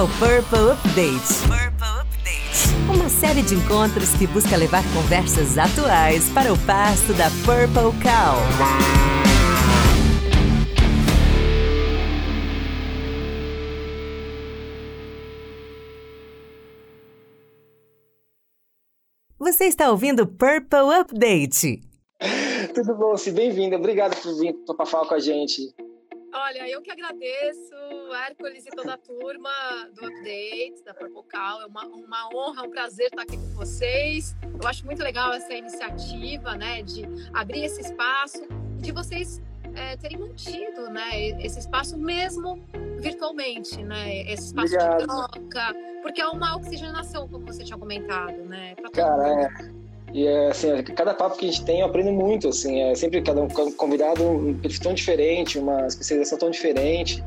é o Purple Update. Purple Update. Uma série de encontros que busca levar conversas atuais para o pasto da Purple Cow. Você está ouvindo Purple Update. Tudo bom, se bem-vinda. Obrigado por vir para falar com a gente. Olha, eu que agradeço, Hércules e toda a turma do Update, da Purple. É uma, uma honra, um prazer estar aqui com vocês. Eu acho muito legal essa iniciativa, né, de abrir esse espaço e de vocês é, terem mantido, né, esse espaço mesmo virtualmente, né, esse espaço Obrigado. de troca, porque é uma oxigenação, como você tinha comentado, né, para todo Cara, mundo. É e é, assim, cada papo que a gente tem eu aprendo muito, assim, é sempre cada um convidado um perfil tão diferente, uma especialização tão diferente.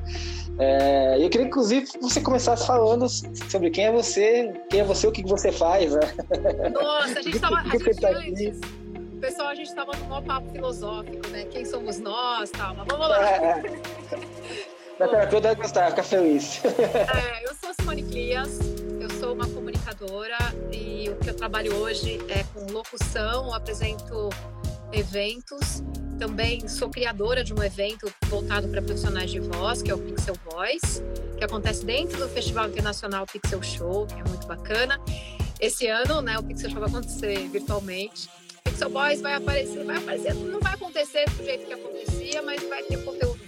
É, eu queria, inclusive, você começasse falando sobre quem é você, quem é você, o que você faz, né? Nossa, a gente estava antes, tá pessoal, a gente estava num papo filosófico, né? Quem somos nós, tal, mas vamos lá. É, da terapeuta deve gostar, ficar feliz. É, eu sou Simone Clias, sou uma comunicadora e o que eu trabalho hoje é com locução, apresento eventos. Também sou criadora de um evento voltado para profissionais de voz, que é o Pixel Voice, que acontece dentro do Festival Internacional Pixel Show, que é muito bacana. Esse ano, né, o Pixel Show vai acontecer virtualmente. Pixel Voice vai aparecer, vai aparecer, não vai acontecer do jeito que acontecia, mas vai ter conteúdo.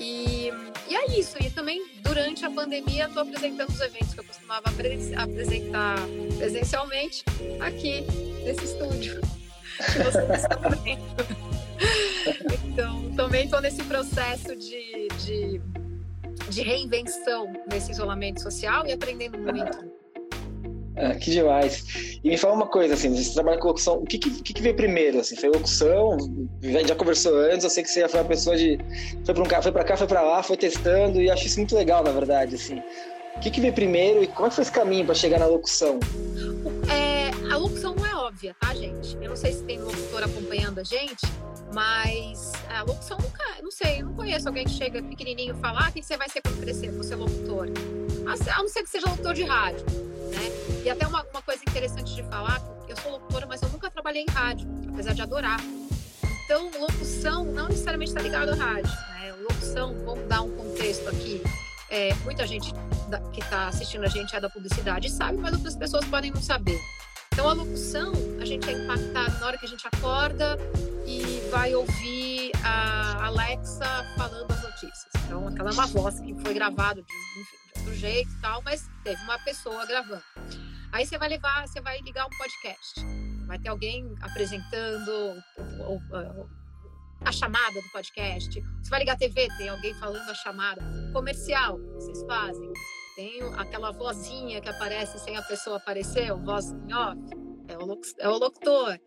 E, e é isso. E também, durante a pandemia, estou apresentando os eventos que eu costumava apresentar presencialmente aqui, nesse estúdio que estão vendo. Então, também estou nesse processo de, de, de reinvenção nesse isolamento social e aprendendo muito ah, que demais. E me fala uma coisa, assim, você trabalha com locução, o que, que, que veio primeiro, assim? Foi locução? Já conversou antes, eu sei que você foi uma pessoa de... Foi para um, foi pra cá, foi para lá, foi testando, e acho isso muito legal, na verdade, assim. O que, que veio primeiro e como é que foi esse caminho para chegar na locução? É, a locução não é óbvia, tá, gente? Eu não sei se tem locutor acompanhando a gente, mas a locução nunca, não sei, eu não conheço alguém que chega pequenininho e fala, ah, que você vai ser quando crescer? Você é locutor. A não ser que seja locutor de rádio, né? E até uma, uma coisa interessante de falar, eu sou locutora, mas eu nunca trabalhei em rádio, apesar de adorar. Então, locução não necessariamente está ligado à rádio, né? Locução, vamos dar um contexto aqui. É, muita gente que está assistindo a gente é da publicidade sabe, mas outras pessoas podem não saber. Então, a locução, a gente é impactado na hora que a gente acorda e vai ouvir a Alexa falando as notícias. Então, aquela é uma voz que foi gravada de outro jeito e tal, mas teve uma pessoa gravando. Aí você vai levar, você vai ligar um podcast. Vai ter alguém apresentando a chamada do podcast. Você vai ligar a TV, tem alguém falando a chamada. Comercial, vocês fazem. Tem aquela vozinha que aparece sem a pessoa aparecer, voz em off. É o, é o locutor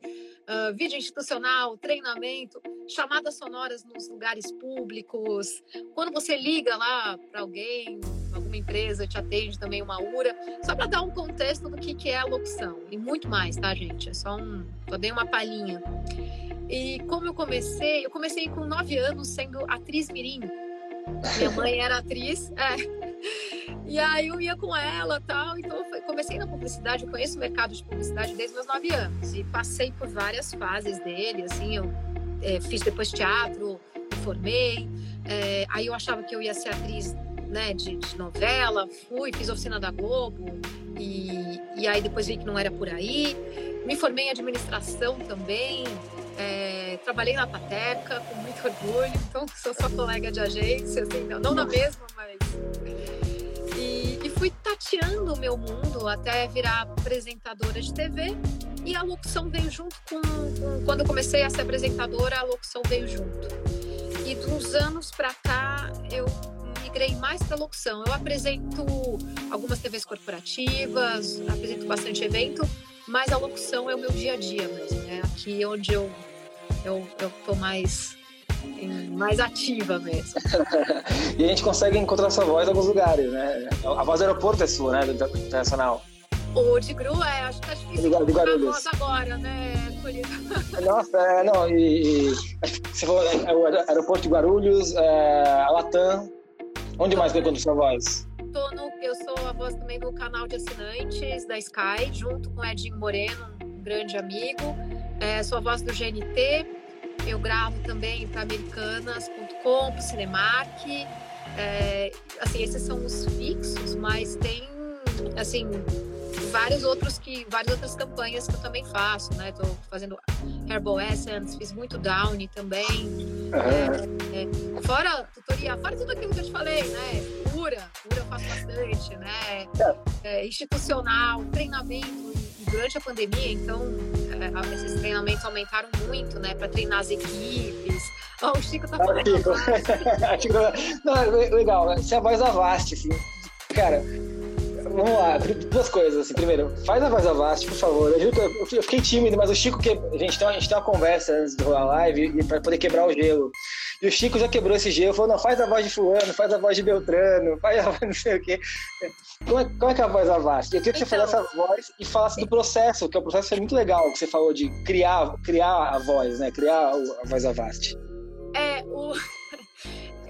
uh, vídeo institucional, treinamento, chamadas sonoras nos lugares públicos. Quando você liga lá para alguém, alguma empresa te atende também uma URA, só para dar um contexto do que, que é a locução. E muito mais, tá, gente? É só um. Só dei uma palhinha. E como eu comecei, eu comecei com nove anos sendo atriz mirim. Minha mãe era atriz, é. E aí eu ia com ela tal. Então eu comecei na publicidade, eu conheço o mercado de publicidade desde meus nove anos. E passei por várias fases dele, assim, eu é, fiz depois teatro, me formei. É, aí eu achava que eu ia ser atriz né, de, de, novela, fui, fiz oficina da Globo. E, e aí depois vi que não era por aí. Me formei em administração também. É, trabalhei na Pateca com muito orgulho, então sou sua colega de agência, assim, não, não na mesma, mas fui tateando o meu mundo até virar apresentadora de TV e a locução veio junto com, com quando eu comecei a ser apresentadora, a locução veio junto. E de uns anos para cá eu migrei mais para locução. Eu apresento algumas TVs corporativas, apresento bastante evento, mas a locução é o meu dia a dia mesmo, é aqui onde eu eu, eu tô mais mais ativa mesmo. e a gente consegue encontrar sua voz em alguns lugares, né? A voz do aeroporto é sua, né? Do internacional. O de Gru é, acho que tá difícil de, Guarulhos. agora, né, Nossa, é, não, e, e você falou, é, o aeroporto de Guarulhos, é, a Latam, onde mais que encontra sua voz? Tô no eu sou a voz também do canal de assinantes da Sky, junto com Edinho Moreno, um grande amigo. É, sou a voz do GNT. Eu gravo também para americanas.com, para Cinemark. É, assim, esses são os fixos, mas tem assim vários outros que várias outras campanhas que eu também faço, né? Estou fazendo Herbal Essence, fiz muito Downy também. Uhum. É, é, fora tutorial, fora tudo aquilo que eu te falei, né? Cura, cura eu faço bastante, né? É, é institucional, treinamento durante a pandemia, então é, esses treinamentos aumentaram muito, né? Para treinar as equipes. Oh, o Chico tá falando. Chico. Não, legal, você é a voz da Vast, assim. Cara, vamos lá, duas coisas, assim. Primeiro, faz a voz da Vast, por favor. Eu, eu fiquei tímido, mas o Chico, que a gente tem, uma, a gente tem uma conversa antes de rolar a live para poder quebrar o gelo. E o Chico já quebrou esse gelo, falou, não, faz a voz de fulano, faz a voz de Beltrano, faz a voz não sei o quê. Como é, como é que é a voz da Vast? Eu queria que você então, falasse a voz e falasse do processo, que o processo é muito legal, que você falou de criar, criar a voz, né? Criar a voz da Vast. É, o...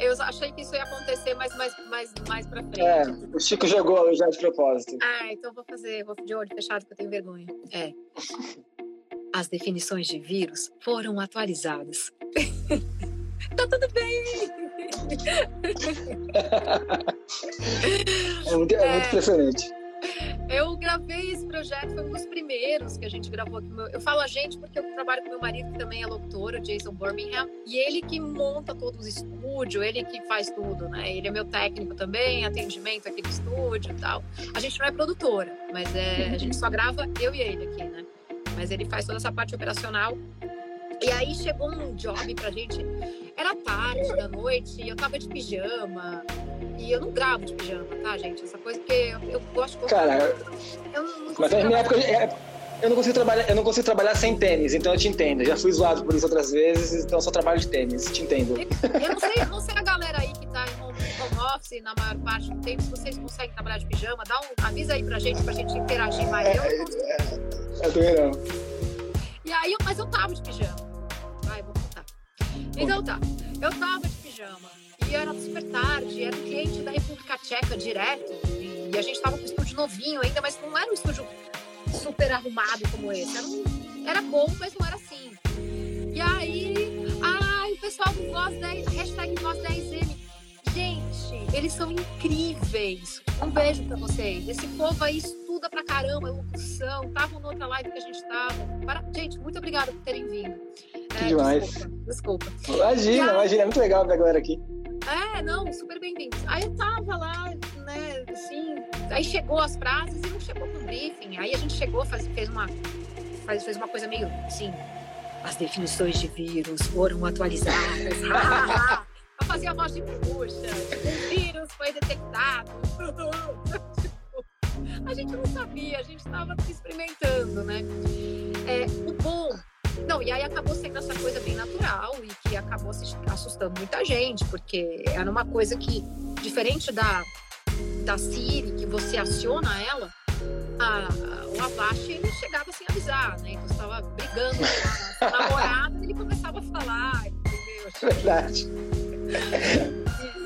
Eu achei que isso ia acontecer mais, mais, mais, mais pra frente. É, o Chico jogou já de propósito. Ah, então vou fazer, vou de olho fechado que eu tenho vergonha. É. As definições de vírus foram atualizadas. tá tudo bem! é muito, é, é muito impressionante. Eu gravei esse projeto, foi um dos primeiros que a gente gravou. Eu falo a gente porque eu trabalho com meu marido, que também é locutor, o Jason Birmingham, e ele que monta todos os estúdios, ele que faz tudo, né? Ele é meu técnico também, atendimento aqui do estúdio e tal. A gente não é produtora, mas é, a gente só grava eu e ele aqui, né? Mas ele faz toda essa parte operacional. E aí chegou um job pra gente, era tarde da noite, e eu tava de pijama. E eu não gravo de pijama, tá, gente? Essa coisa que eu, eu gosto de. Cara, eu não, não mas na minha época. É, eu não consigo trabalhar, eu não consigo trabalhar sem tênis, então eu te entendo. Eu já fui zoado por isso outras vezes, então eu só trabalho de tênis, te entendo. Eu, eu não sei, não sei a galera aí que tá em home, home, office na maior parte do tempo, se vocês conseguem trabalhar de pijama, dá um, avisa aí pra gente, pra gente interagir mais. É, eu, não é, eu também não. E aí, mas eu tava de pijama. Vai, vou contar. Então tá, eu tava de pijama e era super tarde, era um cliente da República Tcheca direto, e, a gente estava com um estúdio novinho ainda, mas não era um estúdio super arrumado como esse. Era, um, era bom, mas não era assim. E aí, ai, o pessoal do Voz 10, hashtag Voz 10M. Gente, eles são incríveis. Um beijo pra vocês. Esse povo aí estuda pra caramba, locução. Estavam na outra live que a gente tava. Para... Gente, muito obrigada por terem vindo. É, demais. Desculpa. desculpa. Imagina, aí... imagina. É muito legal ver a galera aqui. É, não, super bem-vindos. Aí eu tava lá, né, assim, aí chegou as frases e não chegou com briefing. Aí a gente chegou, faz, fez uma faz, fez uma coisa meio assim, as definições de vírus foram atualizadas. eu fazia a voz de puxa, o vírus foi detectado. a gente não sabia, a gente estava experimentando, né? É, o bom não, e aí acabou sendo essa coisa bem natural e que acabou assustando muita gente, porque era uma coisa que, diferente da, da Siri, que você aciona ela, a, o Avast ele chegava sem avisar, né? Então estava brigando com a namorada ele começava a falar, entendeu? Verdade.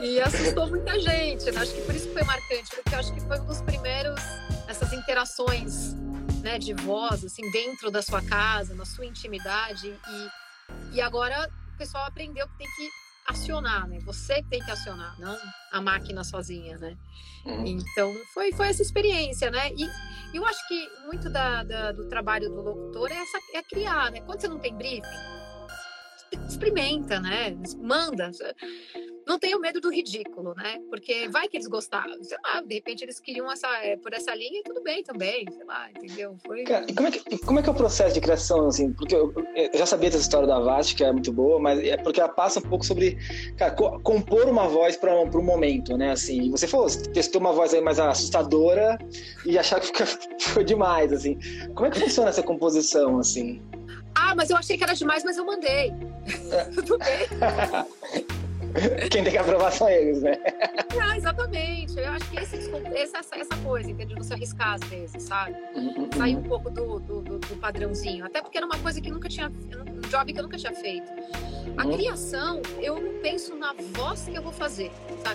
E, e, assustou muita gente, né? Acho que por isso que foi marcante, porque acho que foi um dos primeiros, essas interações né, de voz, assim, dentro da sua casa, na sua intimidade. E, e agora o pessoal aprendeu que tem que acionar, né? Você tem que acionar, não a máquina sozinha, né? Uhum. Então foi, foi essa experiência, né? E eu acho que muito da, da, do trabalho do locutor é, essa, é criar, né? Quando você não tem briefing, experimenta, né? Manda não tenho medo do ridículo, né? Porque vai que eles gostavam, sei lá, de repente eles queriam essa, é, por essa linha e tudo bem também, sei lá, entendeu? Foi... Cara, como, é que, como é que é o processo de criação, assim? Porque eu, eu já sabia dessa história da Vast, que é muito boa, mas é porque ela passa um pouco sobre, cara, co compor uma voz para um, um momento, né? Assim, você falou, você testou uma voz aí mais assustadora e achar que ficou demais, assim. Como é que funciona essa composição, assim? Ah, mas eu achei que era demais, mas eu mandei. É. Tudo bem. Quem tem que aprovar são eles, né? Não, exatamente. Eu acho que esse, essa, essa coisa, entende? Você arriscar às vezes, sabe? Uhum. Sair um pouco do, do, do, padrãozinho. Até porque era uma coisa que nunca tinha. Um job que eu nunca tinha feito. A uhum. criação, eu não penso na voz que eu vou fazer.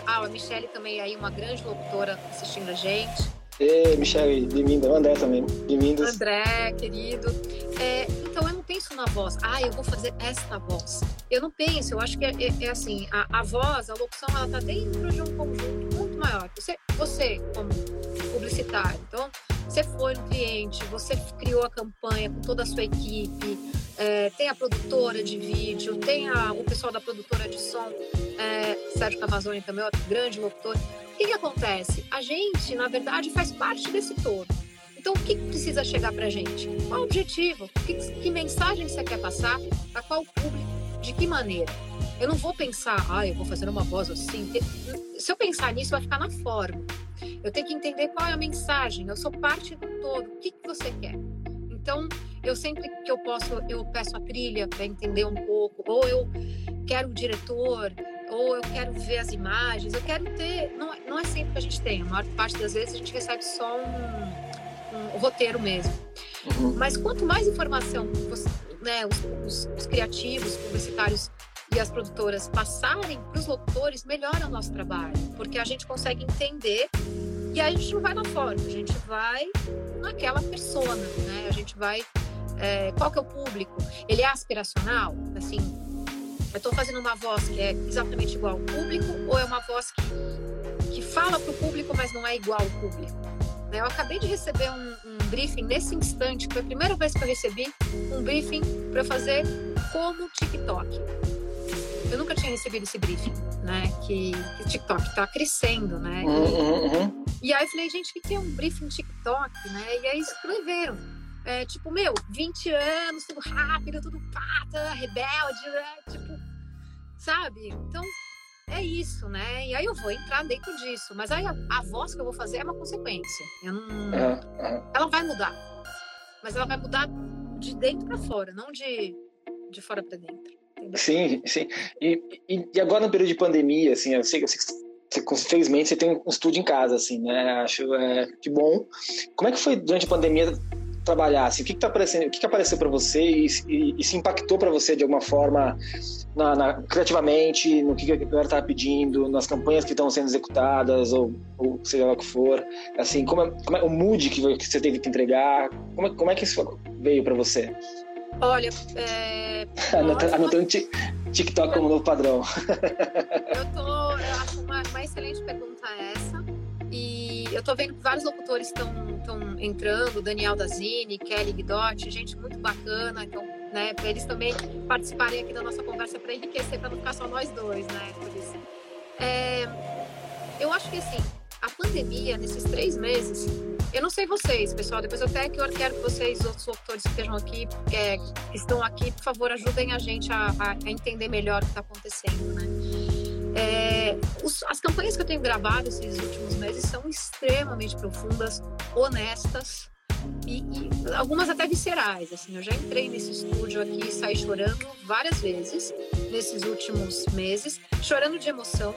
Ah, a Michelle também é aí, uma grande locutora assistindo a gente. Ei, Michelle, bem-vinda. André também, bem-vindos. André, querido. É, então, eu não penso na voz. Ah, eu vou fazer esta voz. Eu não penso, eu acho que é, é, é assim, a, a, voz, a locução, ela tá dentro de um conjunto muito maior. Você, você como publicitário, então, você foi no cliente, você criou a campanha com toda a sua equipe, é, tem a produtora de vídeo, tem a, o pessoal da produtora de som, é, Sérgio Camazoni também, outro grande locutor. O que, que acontece? A gente, na verdade, faz parte desse todo. Então, o que precisa chegar para a gente? Qual o objetivo? Que, que mensagem você quer passar? Para qual público? De que maneira? Eu não vou pensar, ah, eu vou fazer uma voz assim. Se eu pensar nisso, vai ficar na forma. Eu tenho que entender qual é a mensagem. Eu sou parte do todo. O que, que você quer? Então, eu sempre que eu posso, eu peço a trilha para entender um pouco, ou eu quero o diretor, ou eu quero ver as imagens, eu quero ter. Não, é, não é sempre que a gente tem, a maior parte das vezes a gente recebe só um, um roteiro mesmo. Uhum. Mas quanto mais informação você, né, os, os, os criativos, publicitários e as produtoras passarem para os locutores, melhora o nosso trabalho, porque a gente consegue entender e aí a gente não vai na forma, a gente vai naquela persona, né? A gente vai. É, qual que é o público? Ele é aspiracional? Assim, eu estou fazendo uma voz que é exatamente igual ao público ou é uma voz que, que fala para o público, mas não é igual ao público? Né, eu acabei de receber um, um, briefing nesse instante, foi a primeira vez que eu recebi um briefing para fazer como TikTok. Eu nunca tinha recebido esse briefing, né? Que, o TikTok está crescendo, né? Uhum, uhum. E aí eu falei, gente, o que é um briefing TikTok, né? E aí escreveram. É, tipo, meu, 20 anos, tudo rápido, tudo pata, rebelde, né? Tipo, sabe? Então, é isso, né? E aí eu vou entrar dentro disso. Mas aí a, a voz que eu vou fazer é uma consequência. Eu não... Uhum. Ela vai mudar. Mas ela vai mudar de dentro para fora, não de, de fora para dentro. Sim, sim. E, e, agora no período de pandemia, assim, eu sei, que você, felizmente você tem um estúdio em casa, assim, né? Acho é, que bom. Como é que foi durante a pandemia trabalhar? Assim, o que, que tá aparecendo? O que, que apareceu para você e, e, e, se impactou para você de alguma forma na, na, criativamente, no que, que a galera estava pedindo, nas campanhas que estão sendo executadas ou, ou, seja lá o que for? Assim, como é, como é o mood que, que você teve que entregar? Como é, como é que isso veio para você? Olha, é... anotando TikTok como novo padrão. eu tô, eu acho uma, uma excelente pergunta essa. E eu tô vendo que vários locutores estão entrando, Daniel Dazini, Kelly Guidotti, gente muito bacana, então, né, para eles também participarem aqui da nossa conversa para enriquecer, para não ficar só nós dois, né, por isso. É, eu acho que assim, a pandemia, nesses três meses, eu não sei vocês, pessoal, depois eu até quero que vocês, outros locutores que estejam aqui, é, que estão aqui, por favor, ajudem a gente a, a entender melhor o que está acontecendo, né? É, os, as campanhas que eu tenho gravado esses últimos meses são extremamente profundas, honestas e, e, algumas até viscerais. Assim, eu já entrei nesse estúdio aqui e saí chorando várias vezes nesses últimos meses, chorando de emoção.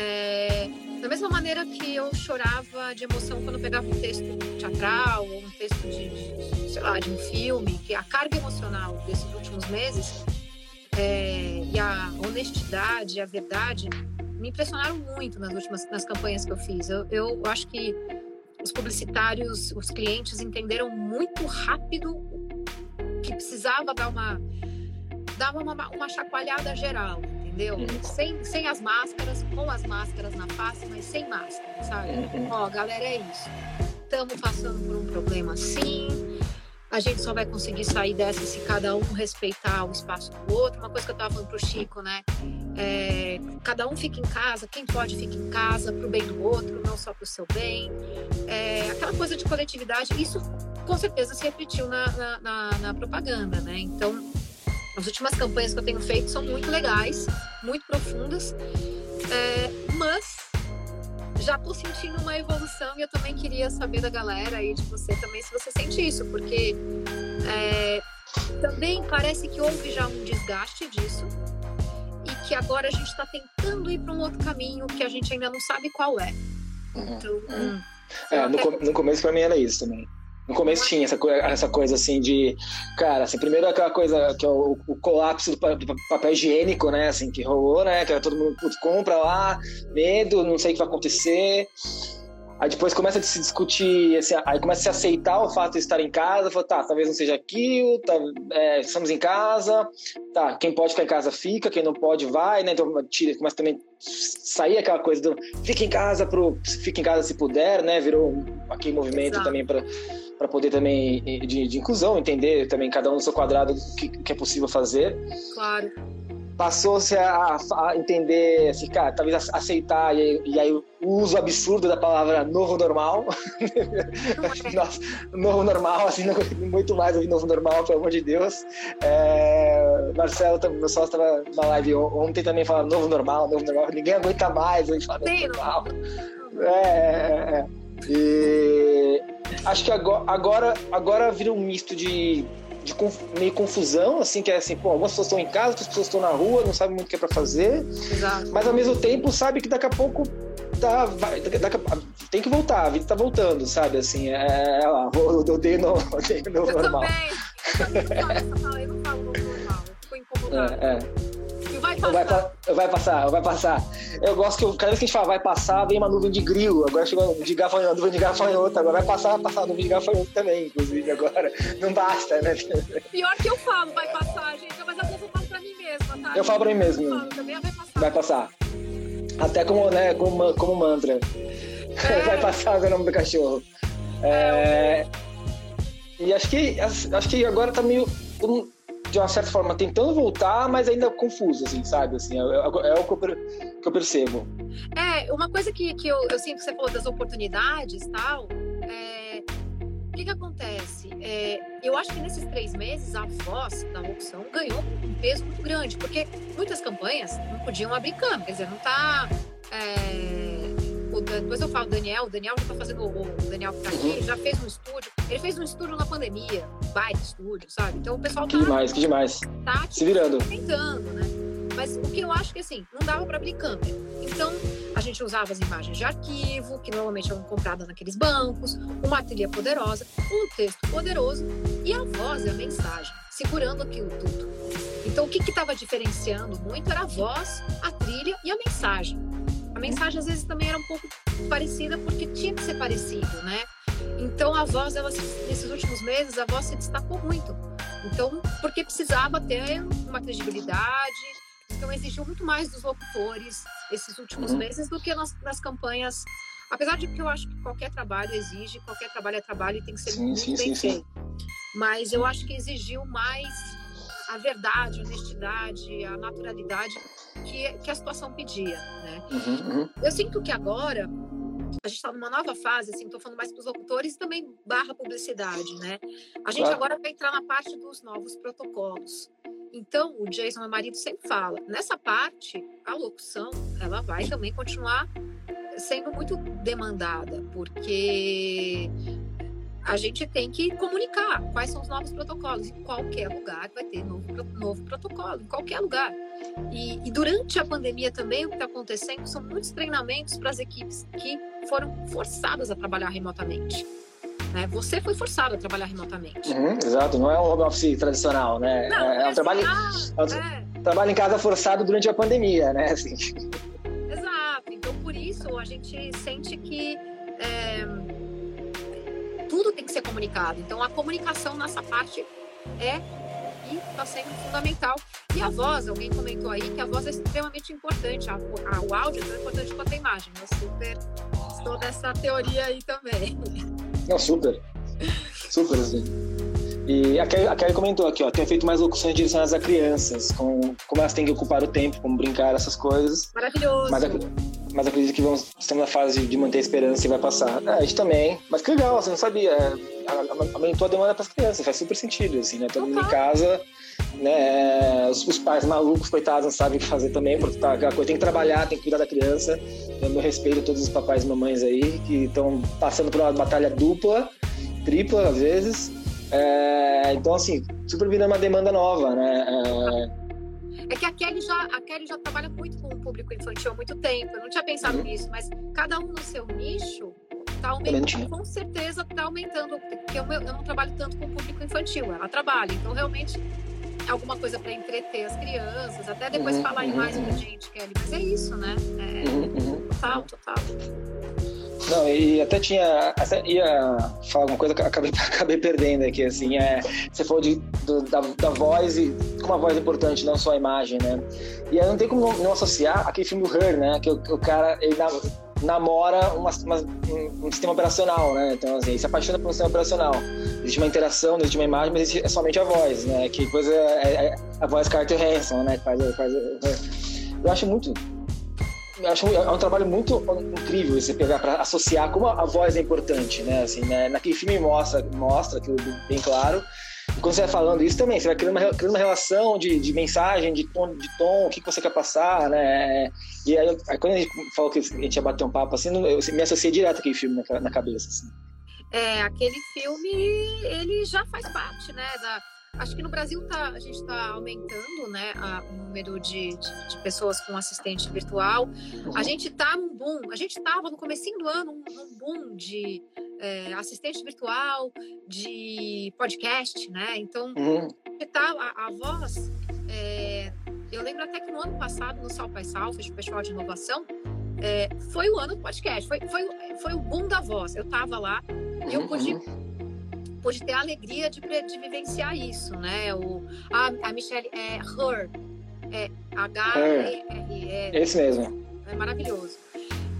É, da mesma maneira que eu chorava de emoção quando pegava um texto teatral ou um texto de, de sei lá, de um filme, que a carga emocional desses últimos meses é, e a honestidade, a verdade me impressionaram muito nas últimas nas campanhas que eu fiz. Eu, eu acho que os publicitários, os clientes entenderam muito rápido que precisava dar uma dar uma, uma chacoalhada geral entendeu? Sem, sem as máscaras, com as máscaras na face, mas sem máscara, sabe? Uhum. Ó, galera, é isso. Estamos passando por um problema assim. A gente só vai conseguir sair dessa se cada um respeitar o espaço do outro. Uma coisa que eu estava falando pro Chico, né? É, cada um fica em casa, quem pode fica em casa, pro bem do outro, não só pro seu bem. É, aquela coisa de coletividade, isso com certeza se refletiu na, na, na, na propaganda, né? Então, as últimas campanhas que eu tenho feito são muito legais, muito profundas, é, mas já estou sentindo uma evolução e eu também queria saber da galera e de você também se você sente isso, porque é, também parece que houve já um desgaste disso e que agora a gente está tentando ir para um outro caminho que a gente ainda não sabe qual é. Uhum. Então, uhum. É, no, no começo para mim era isso também. No começo tinha essa, essa coisa assim de. Cara, assim, primeiro aquela coisa que é o, o colapso do, do, papel higiênico, né? Assim, que rolou, né? Que todo mundo compra lá, medo, não sei o que vai acontecer. Aí depois começa a se discutir, assim, aí começa a se aceitar o fato de estar em casa, fala, tá, talvez não seja aquilo, tá, é, estamos em casa, tá, quem pode ficar em casa fica, quem não pode vai, né? Então tira, começa também sair aquela coisa do fica em casa pro fica em casa se puder, né? Virou aquele movimento Exato. também para para poder também de, de, inclusão, entender também cada um no seu quadrado o que, que é possível fazer. Claro passou-se a, a, entender, assim, cara, talvez aceitar, e, e, aí o uso absurdo da palavra novo normal. Nossa, novo normal, assim, não, muito mais ouvir novo normal, pelo amor de Deus. É, Marcelo, meu sócio, estava na live ontem também falando novo normal, novo normal, ninguém aguenta mais ouvir falar novo normal. É, é, é. E acho que agora, agora, agora vira um misto de de conf, meio confusão, assim, que é assim, pô, algumas pessoas estão em casa, outras pessoas estão na rua, não sabem muito o que é para fazer, Exato. mas ao mesmo tempo sabe que daqui a pouco tá, vai, daqui, tem que voltar, a vida tá voltando, sabe, assim, é, é lá, eu odeio no, odeio no normal. Também. Eu também falo, eu não falo no normal, eu fico incomodado. É, é vai passar. Vai, vai, passar, vai passar. Eu gosto que eu, cada vez que a gente fala vai passar, vem uma nuvem de grilo. Agora chegou de gafanhoto, nuvem de gafanhoto. Agora vai passar, vai passar a nuvem de gafanhoto também, inclusive. Agora não basta, né? Pior que eu falo, vai passar, gente. Mas às vezes eu falo pra mim mesma, tá? Eu falo pra mim mesmo. Falo, também vai passar. Vai passar. Até como, né, como, como mantra. É. vai passar o nome do cachorro. É, é, e acho que, acho que agora tá meio de uma certa forma, tentando voltar, mas ainda confuso, assim, sabe? Assim, é, é, é o que eu, que eu, percebo. É, uma coisa que, que eu, eu sinto que você falou das oportunidades tal, é, o que que acontece? É, eu acho que nesses três meses a voz da opção ganhou um peso muito grande, porque muitas campanhas não podiam abrir câmera, quer dizer, não tá... É, o, depois eu falo Daniel, o Daniel já tá fazendo, o Daniel que tá aqui, já fez um estúdio, ele fez um estúdio na pandemia, baita estúdio, sabe? Então o pessoal tá... Que demais, que demais. Tá, Se virando. Tentando, né? Mas o que eu acho que, assim, não dava para abrir câmera. Então, a gente usava as imagens de arquivo, que normalmente eram compradas naqueles bancos, uma trilha poderosa, um texto poderoso e a voz e a mensagem, segurando aquilo tudo. Então, o que estava diferenciando muito era a voz, a trilha e a mensagem. A mensagem às vezes também era um pouco parecida porque tinha que ser parecido, né? Então a voz, ela, nesses últimos meses, a voz se destacou muito. Então, porque precisava ter uma credibilidade, então exigiu muito mais dos locutores esses últimos uhum. meses do que nas, nas, campanhas. Apesar de que eu acho que qualquer trabalho exige, qualquer trabalho é trabalho e tem que ser sim, muito sim, bem sim, feito. Mas eu acho que exigiu mais a verdade, a honestidade, a naturalidade que, que a situação pedia, né? Uhum, uhum. Eu sinto que agora a gente está numa nova fase, assim, estou falando mais para os locutores e também barra publicidade, né? A gente claro. agora vai entrar na parte dos novos protocolos. Então, o Jason, meu marido, sempre fala, nessa parte, a locução, ela vai também continuar sendo muito demandada, porque a gente tem que comunicar quais são os novos protocolos. Em qualquer lugar vai ter novo, novo protocolo, em qualquer lugar. E, e durante a pandemia também o que está acontecendo são muitos treinamentos para as equipes que foram forçadas a trabalhar remotamente. Né? Você foi forçado a trabalhar remotamente. Uhum, exato, não é um home office tradicional, né? Não, é, é um trabalho, ah, é um é. trabalho em casa forçado durante a pandemia, né? Assim. Exato. Então, por isso, a gente sente que é, tudo tem que ser comunicado. Então, a comunicação nessa parte é e está sendo fundamental. E a voz, alguém comentou aí que a voz é extremamente importante, a, a, o áudio é tão importante quanto a imagem. Eu super estou nessa teoria aí também. Não, super. Super, assim. E a Kelly, a Kelly comentou aqui, ó, tem feito mais locuções direcionadas a crianças, com como elas têm que ocupar o tempo, como brincar, essas coisas. Maravilhoso. Mas, mas acredito que vamos, estamos na fase de manter a esperança e vai passar. É, a gente também. Mas que legal, você não sabia. É, aumentou a demanda para as crianças, faz super sentido, assim, né? Todo mundo em casa, né? Os, os, pais malucos, coitados, não sabem o que fazer também, porque tá, aquela coisa, tem que trabalhar, tem que cuidar da criança. Eu meu respeito a todos os papais e mamães aí que estão passando por uma batalha dupla, tripla às vezes. É, então, assim, super vida é uma demanda nova, né? É que a Kelly, já, a Kelly já trabalha muito com o público infantil há muito tempo. Eu não tinha pensado uhum. nisso, mas cada um no seu nicho está aumentando. Com certeza está aumentando, porque eu, eu não trabalho tanto com o público infantil, ela trabalha. Então, realmente, é alguma coisa para entreter as crianças, até depois uhum, falar uhum, mais com a gente, Kelly. Mas é isso, né? É, uhum, uhum. total, total. Não, e até tinha. Até ia falar alguma coisa que acabei, acabei perdendo aqui, assim. É, você falou de, do, da, da voz e como a voz é importante, não só a imagem, né? E aí não tem como não, associar aquele filme Her, né? Que o, o cara, ele namora uma, uma, um, sistema operacional, né? Então, assim, se apaixona por um sistema operacional. Existe uma interação, existe uma imagem, mas existe, é somente a voz, né? Que coisa é, é, é a voz Carter Hanson, né? Faz, faz, eu acho muito acho é um trabalho muito incrível você pegar para associar como a voz é importante, né? Assim, né? naquele filme mostra mostra aquilo bem claro. E quando você vai falando isso também, você vai criando uma, criando uma relação de, de mensagem, de tom, de tom, o que, que você quer passar, né? E aí, aí, quando a gente falou que a gente ia bater um papo assim, eu me associei direto aquele filme na, na cabeça. Assim. É, aquele filme, ele já faz parte, né, da Acho que no Brasil tá, a gente está aumentando né, a, o número de, de, de, pessoas com assistente virtual. A gente está num boom, a gente estava no começo do ano num boom de é, assistente virtual, de podcast, né? Então, uhum. tá, a, a voz. É, eu lembro até que no ano passado, no Sal Pai Sal, Festival de Inovação, é, foi o ano do podcast, foi, foi, foi o boom da voz. Eu estava lá e eu pude uhum pude ter a alegria de, de vivenciar isso, né? O, a, a Michelle é Her, é H-E-R. É, esse mesmo. É maravilhoso.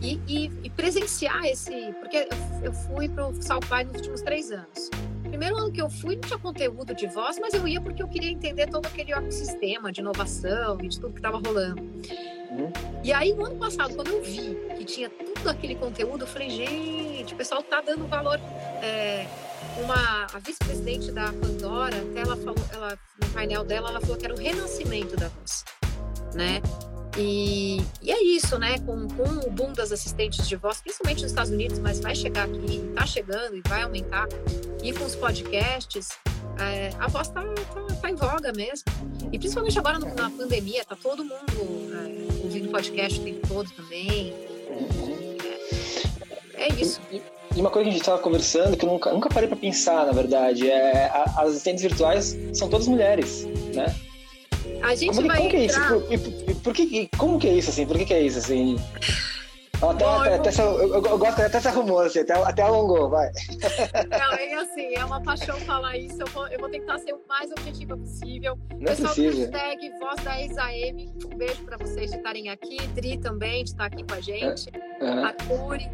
E, e, e, presenciar esse. Porque eu fui para o Salpai nos últimos três anos. Primeiro ano que eu fui, não tinha conteúdo de voz, mas eu ia porque eu queria entender todo aquele ecossistema de inovação e de tudo que estava rolando. Uhum. E aí, no ano passado, quando eu vi que tinha tudo aquele conteúdo, eu falei, gente, o pessoal tá dando valor. É, uma a vice-presidente da Pandora, até ela falou, ela no painel dela, ela falou que era o renascimento da voz, né? E, e é isso, né? Com, com o boom das assistentes de voz, principalmente nos Estados Unidos, mas vai chegar aqui, está chegando e vai aumentar. E com os podcasts, é, a voz está tá, tá, em voga mesmo. E principalmente agora na pandemia, tá todo mundo é, ouvindo podcast o tempo todo também. É, é isso. E uma coisa que a gente estava conversando, que eu nunca, nunca parei para pensar, na verdade, é a, as assistentes virtuais são todas mulheres, né? A gente como, vai como que é isso? Por, por, por, que, como que é isso, assim? Por que, que é isso, assim? Até, Bom, até, eu... Até, eu, eu, gosto até se arrumou, assim, até, até alongou, vai. Não, é assim, é uma paixão falar isso. Eu vou, eu vou tentar ser o mais objetiva possível. Não é Pessoal do hashtag Voz da Exaem, um beijo para vocês de estarem aqui. Dri também, de estar aqui com a gente. É, uhum. A Curi.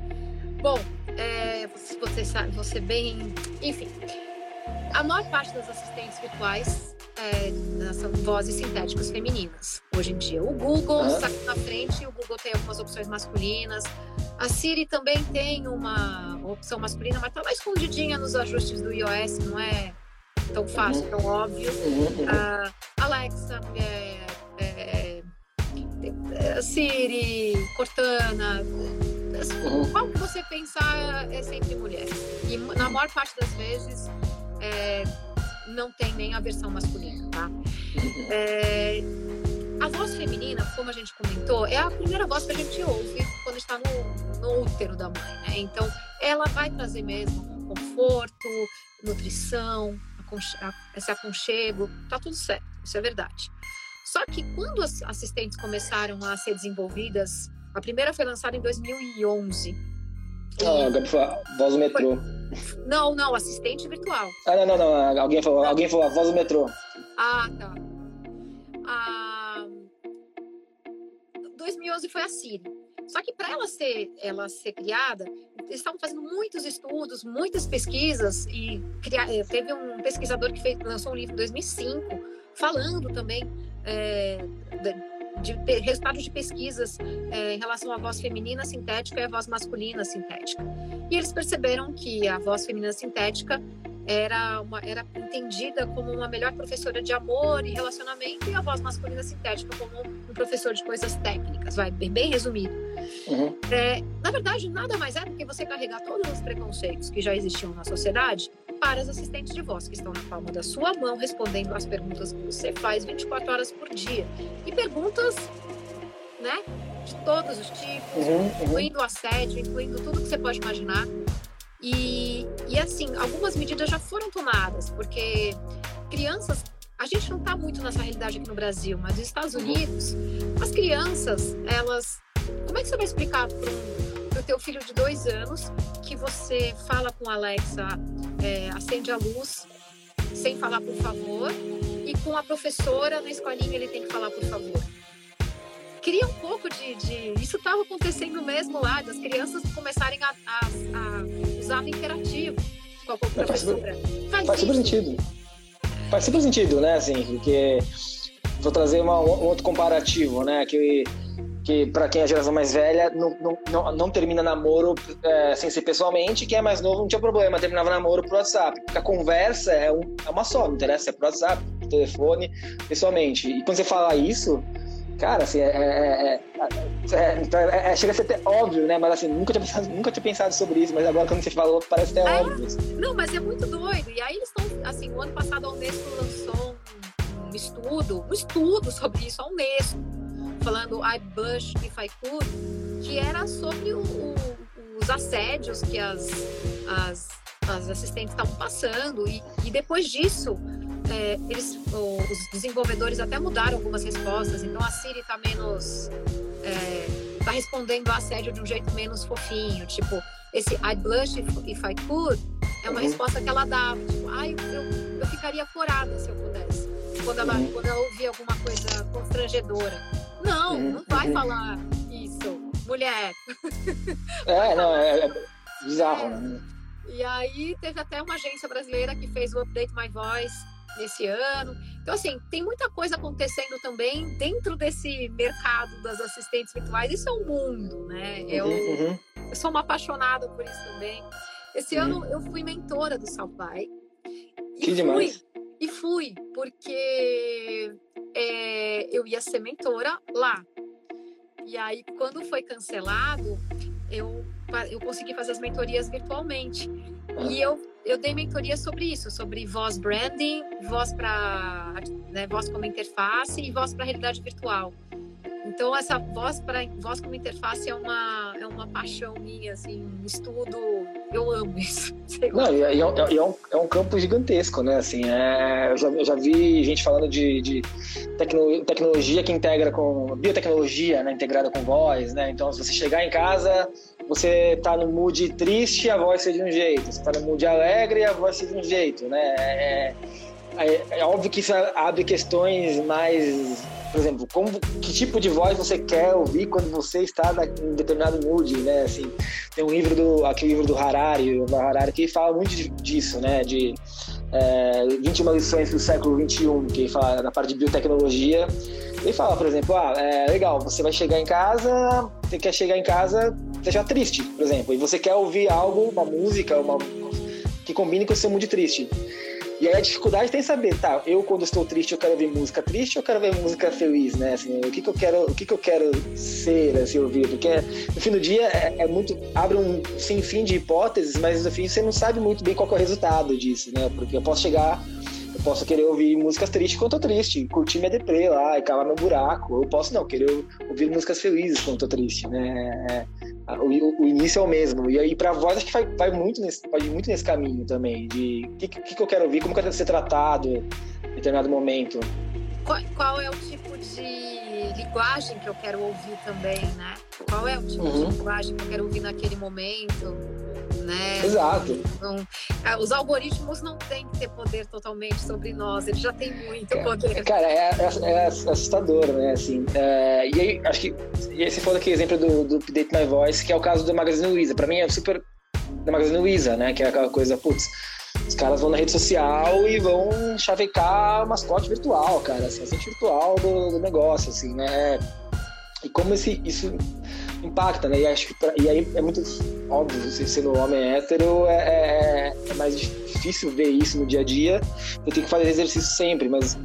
Bom, é, você, você sabe, você bem. Enfim, a maior parte das assistentes virtuais é, são vozes sintéticas femininas hoje em dia. O Google está aqui na frente, o Google tem algumas opções masculinas. A Siri também tem uma opção masculina, mas está lá escondidinha nos ajustes do iOS, não é tão fácil, tão óbvio. A Alexa, é, é, é, Siri, Cortana, Qual que você pensar é sempre mulher. E na maior parte das vezes é, não tem nem a versão masculina, tá? Uhum. É, a voz feminina, como a gente comentou, é a primeira voz que a gente ouve quando está no, no útero da mãe, né? Então, ela vai trazer mesmo conforto, nutrição, esse aconchego, tá tudo certo, isso é verdade. Só que quando as assistentes começaram a ser desenvolvidas a primeira foi lançada em 2011. Ah, a voz do metrô. Não, não, assistente virtual. Ah, não, não, não. Alguém falou, alguém falou a voz do metrô. Ah, tá. Ah, 2011 foi a Siri. Só que para ela ser, ela ser criada, eles estavam fazendo muitos estudos, muitas pesquisas e criar, eh, teve um pesquisador que fez, lançou um livro em 2005 falando também é, de resultados de pesquisas é, em relação à voz feminina sintética e à voz masculina sintética. E eles perceberam que a voz feminina sintética era, uma, era entendida como uma melhor professora de amor e relacionamento e a voz masculina sintética como um professor de coisas técnicas, vai bem, bem resumido. Uhum. É, na verdade, nada mais é do que você carregar todos os preconceitos que já existiam na sociedade para as assistentes de voz que estão na palma da sua mão respondendo às perguntas que você faz 24 horas por dia. E perguntas, né, de todos os tipos, uhum, uhum. incluindo assédio, incluindo tudo que você pode imaginar. E, e assim, algumas medidas já foram tomadas, porque crianças a gente não está muito nessa realidade aqui no Brasil, mas nos Estados Unidos, as crianças, elas. Como é que você vai explicar para o teu filho de dois anos que você fala com a Alexa, é, acende a luz, sem falar por favor, e com a professora na escolinha ele tem que falar por favor? Cria um pouco de. de... Isso estava acontecendo mesmo lá, das crianças começarem a, a, a usar o interativo com a professora. Faz, faz super sentido faz super sentido, né? Assim, porque vou trazer uma, um outro comparativo, né? Que, que para quem é a geração mais velha não, não, não, não termina namoro é, sem ser pessoalmente, quem é mais novo não tinha problema, terminava namoro por WhatsApp. Porque a conversa é, um, é uma só, não interessa se é por WhatsApp, por telefone, pessoalmente. E quando você fala isso, Cara, assim, é, é, é, é, chega a ser até óbvio, né? Mas assim, nunca tinha, pensado, nunca tinha pensado sobre isso, mas agora quando você falou, parece até óbvio. Assim. Não, mas é muito doido. E aí eles estão, assim, o ano passado a Unesco lançou um, um estudo, um estudo sobre isso, a Unesco, falando I blush if I could, que era sobre o, o, os assédios que as, as, as assistentes estavam passando. E, e depois disso, é, eles, os desenvolvedores até mudaram algumas respostas, então a Siri está menos. está é, respondendo a assédio de um jeito menos fofinho, tipo, esse I blush if, if I could é uma uhum. resposta que ela dava, tipo, ai, eu, eu ficaria corada se eu pudesse, quando ela, uhum. quando ela ouvir alguma coisa constrangedora. Não, uhum. não vai uhum. falar isso, mulher. É, não, é, é bizarro, né? E aí teve até uma agência brasileira que fez o Update My Voice, nesse ano. Então, assim, tem muita coisa acontecendo também dentro desse mercado das assistentes virtuais. Isso é um mundo, né? Eu, uhum, uhum. eu sou uma apaixonada por isso também. Esse uhum. ano eu fui mentora do South by. Que fui, demais. E fui, porque é, eu ia ser mentora lá. E aí, quando foi cancelado, eu, eu consegui fazer as mentorias virtualmente. E eu, eu dei mentoria sobre isso, sobre voz branding, voz para né, voz como interface e voz para realidade virtual. Então essa voz para voz como interface é uma é uma paixão minha, assim, um estudo. Eu amo isso. Não, e é, é, é, um, é um campo gigantesco, né? Assim, é, eu, já, eu já vi gente falando de, de tecno, tecnologia que integra com biotecnologia, né, integrada com voz, né? Então se você chegar em casa você tá no mood triste, a voz ser de um jeito. Você tá no mood alegre, a voz ser de um jeito, né? É, é, é óbvio que isso abre questões mais, por exemplo, como, que tipo de voz você quer ouvir quando você está em determinado mood, né? Assim, tem um livro do, aquele livro do Harari, o Harari, que fala muito disso, né? De é, 21 lições do século 21, que fala da parte de biotecnologia. Ele fala, por exemplo, ah, é legal, você vai chegar em casa, você quer chegar em casa esteja triste, por exemplo, e você quer ouvir algo, uma música, uma que combine com o seu mood triste. E aí a dificuldade tem saber, tá, eu quando estou triste eu quero ouvir música triste eu quero ouvir música feliz, né? Assim, o que, que eu quero, o que, que eu quero ser, assim, ouvir? Porque no fim do dia é, é muito, abre um sem fim de hipóteses, mas no fim você não sabe muito bem qual é o resultado disso, né? Porque eu posso chegar eu posso querer ouvir músicas tristes quando eu tô triste, curtir minha deprê lá e calar meu buraco. Eu posso não, querer ouvir músicas felizes quando eu tô triste, né? É, o, o, início é o mesmo. E aí, para voz, acho que vai, vai, muito nesse, pode ir muito nesse caminho também, de o que, que, que, eu quero ouvir, como eu quero ser tratado em determinado momento. Qual, qual, é o tipo de linguagem que eu quero ouvir também, né? Qual é o tipo uhum. de linguagem que eu quero ouvir naquele momento? Né? Exato. Então, os algoritmos não têm que ter poder totalmente sobre nós, eles já têm muito poder. Cara, é, é, é assustador, né? Assim, é, e aí, acho que e aí você falou aqui exemplo do, do Update My Voice, que é o caso do Magazine Luiza. Pra mim é super da Magazine Luiza, né? Que é aquela coisa, putz, os caras vão na rede social e vão chavecar o mascote virtual, cara, assim, assistente virtual do, do negócio, assim, né? E como esse, isso impacta, né? E, acho que pra, e aí é muito óbvio, você sendo homem hétero, é, é, é, mais difícil ver isso no dia a dia. Eu tenho que fazer exercício sempre, mas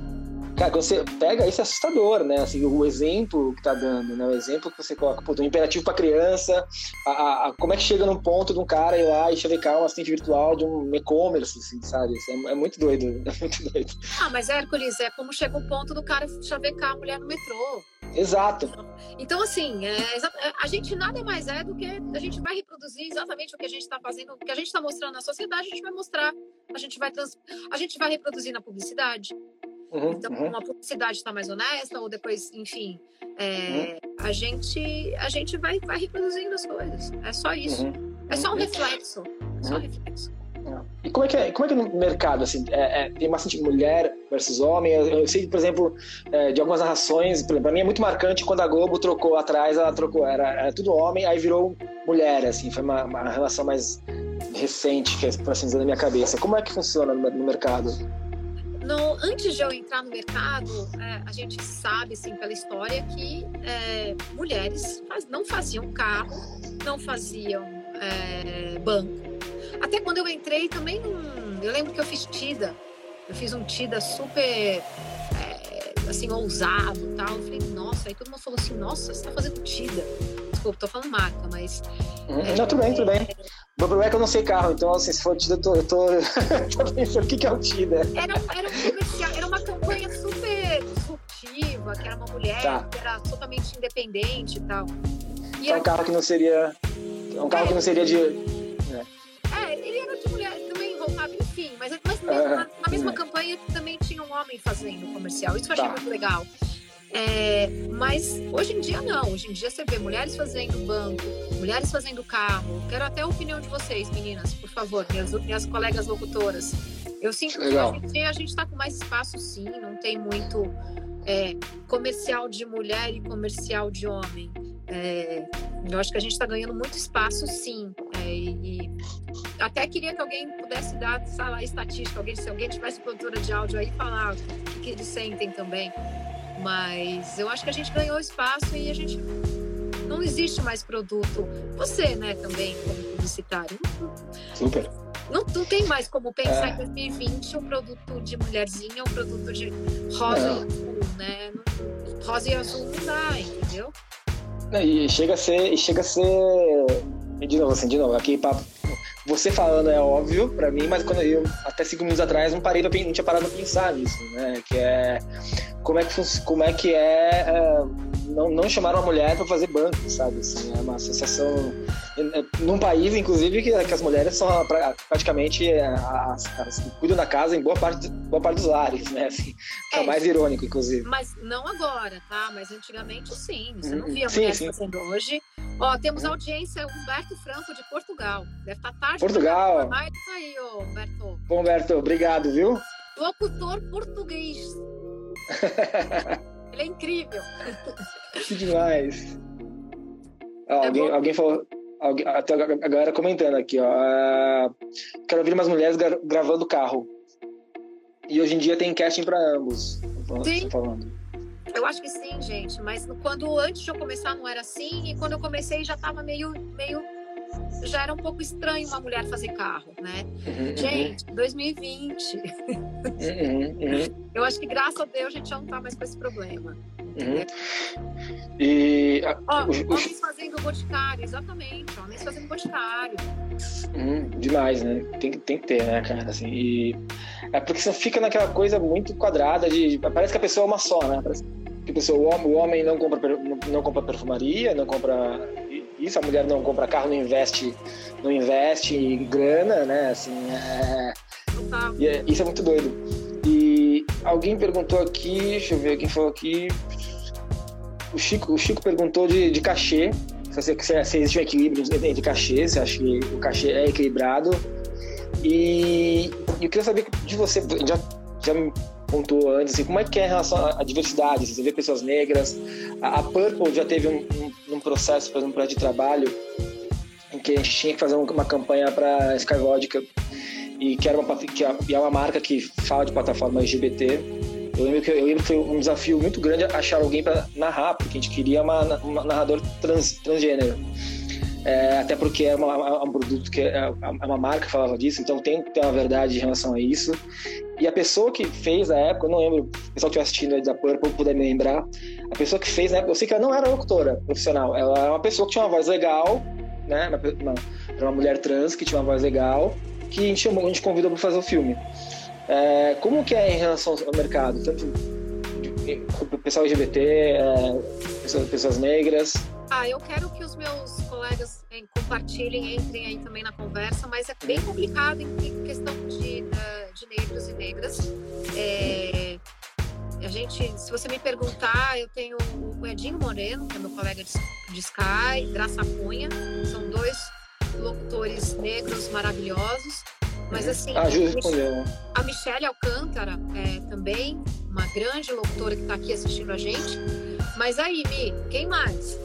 Cara, quando você pega isso é assustador, né? Assim, o exemplo que tá dando, né? O exemplo que você coloca, pô, um imperativo pra criança, a, a, a, como é que chega num ponto de um cara ir lá e chavecar um assistente virtual de um e-commerce, assim, sabe? É, é, muito doido, é muito doido. Ah, mas Hércules, é como chega o ponto do cara chavecar a mulher no metrô. Exato. Então, assim, é, é, a gente nada mais é do que a gente vai reproduzir exatamente o que a gente está fazendo, o que a gente está mostrando na sociedade, a gente vai mostrar, a gente vai, trans, a gente vai reproduzir na publicidade. Uhum, então, uhum. uma publicidade está mais honesta, ou depois, enfim, é, uhum. a gente a gente vai, vai reproduzindo as coisas. É só isso. Uhum. É só um uhum. reflexo. É só um reflexo. E como é que é, como é, que é no mercado, assim, é, é, tem bastante mulher versus homem? Eu, eu sei, por exemplo, é, de algumas narrações, para mim é muito marcante quando a Globo trocou atrás, ela trocou, era, era tudo homem, aí virou mulher, assim, foi uma, uma relação mais recente, que é, por assim dizer, na minha cabeça. Como é que funciona no, no mercado? No, antes de eu entrar no mercado, é, a gente sabe, assim, pela história, que é, mulheres faz, não faziam carro, não faziam é, banco. Até quando eu entrei também, eu lembro que eu fiz TIDA. Eu fiz um TIDA super, é, assim, ousado tal. Eu falei, nossa, aí todo mundo falou assim, nossa, você tá fazendo TIDA. Desculpa, tô falando marca, mas... Hum, não, tudo bem, tudo bem. O problema é que eu não sei carro, então assim, se for Tida, eu tô, eu tô, tô pensando o que, que é o Tida. Era, era, um comercial, era uma campanha super disruptiva, que era uma mulher tá. que era totalmente independente e tal. E é um carro que não seria. É um carro é, que não seria de. Enfim, mas, mas mesmo, na, na, mesma campanha também tinha um homem fazendo comercial. Isso eu achei tá. muito legal. É, mas hoje em dia não. Hoje em dia você vê mulheres fazendo banco, mulheres fazendo carro. Quero até a opinião de vocês, meninas, por favor, minhas, minhas colegas locutoras. Eu sinto Legal. que hoje em dia a gente está com mais espaço, sim. Não tem muito é, comercial de mulher e comercial de homem. É, eu acho que a gente está ganhando muito espaço, sim. É, e, até queria que alguém pudesse dar, sei lá, estatística, alguém, se alguém tivesse produtora de áudio aí, falar o que, que eles sentem também. Mas eu acho que a gente ganhou espaço e a gente não existe mais produto. Você, né, também, como publicitário. Super. Não, não tem mais como pensar é. em 2020 um produto de mulherzinha, um produto de rosa e azul, né? Rosa e azul não dá, entendeu? E chega a ser. E chega a ser. De novo, assim, de novo, aqui papo você falando é óbvio para mim, mas quando eu até cinco minutos atrás não parei pra, não tinha parado pra pensar nisso, né? Que é como é que como é que é, é não, não chamar uma mulher para fazer banco, sabe? Assim, é uma associação é, num país, inclusive, que, que as mulheres são praticamente é, as, as, que cuidam da casa em boa parte, boa parte dos lares, né? Assim, é, é mais irônico, inclusive. Mas não agora, tá? Mas antigamente sim. Você não via sim, mulheres sim. fazendo hoje. Ó, temos audiência Humberto Franco de Portugal. Deve estar tá tarde. Portugal. Mas tá aí, ô, Humberto. Bom, Humberto, obrigado, viu? Locutor português. Ele é incrível. Que demais. Ah, alguém, alguém falou. Alguém, até a galera comentando aqui, ó. Uh, quero ouvir umas mulheres gra gravando carro. E hoje em dia tem casting para ambos. Sim. Falando. Eu acho que sim, gente. Mas quando antes de eu começar não era assim, e quando eu comecei já estava meio, meio. Já era um pouco estranho uma mulher fazer carro, né? Uhum, gente, 2020. Uhum, uhum. Eu acho que graças a Deus a gente já não tá mais com esse problema. Uhum. E. Ó, os, homens fazendo boticário, exatamente. Homens fazendo boticário. Hum, demais, né? Tem, tem que ter, né, cara? Assim, e é porque você fica naquela coisa muito quadrada de. Parece que a pessoa é uma só, né? Parece que a pessoa, o, homem, o homem não compra, não, compra perfumaria, não compra isso, a mulher não compra carro, não investe, não investe em grana, né? Assim, é, é, isso é muito doido. E alguém perguntou aqui, deixa eu ver quem falou aqui. O Chico, o Chico perguntou de, de cachê. Se, se, existe um equilíbrio entre cachê, se acha que o cachê é equilibrado. E, eu queria saber de você, já, já me pontuou antes, assim, como é que é em relação à diversidade? Você vê pessoas negras. A, a Purple já teve um, um, um processo, por exemplo, um projeto de trabalho em que a gente tinha que fazer uma campanha para Sky Vodka e que, era uma, que é uma marca que fala de plataforma LGBT. Eu lembro, que, eu lembro que foi um desafio muito grande achar alguém para narrar, porque a gente queria uma, uma trans, transgênero. é, até porque é, uma, é, um produto que é, é, uma marca que falava disso, então tem, tem uma verdade em relação a isso. E a pessoa que fez na época, eu não lembro, o pessoal que estiver assistindo da Purple puder me lembrar, a pessoa que fez na época, eu sei que ela não era locutora profissional, ela era uma pessoa que tinha uma voz legal, né? Uma, uma, era uma mulher trans que tinha uma voz legal, que a gente, chamou, a gente convidou para fazer o filme. É, como que é em relação ao mercado? Tanto pessoal LGBT, é, pessoas, pessoas negras? Ah, eu quero que os meus colegas hein, compartilhem, entrem aí também na conversa, mas é bem complicado em questão de, de negros e negras. É, a gente, se você me perguntar, eu tenho o Edinho Moreno, que é meu colega de, de Sky, Graça Cunha, são dois locutores negros maravilhosos. Mas uhum. assim, ah, a Michelle Alcântara é, também, uma grande locutora que está aqui assistindo a gente. Mas aí, Mi, quem mais?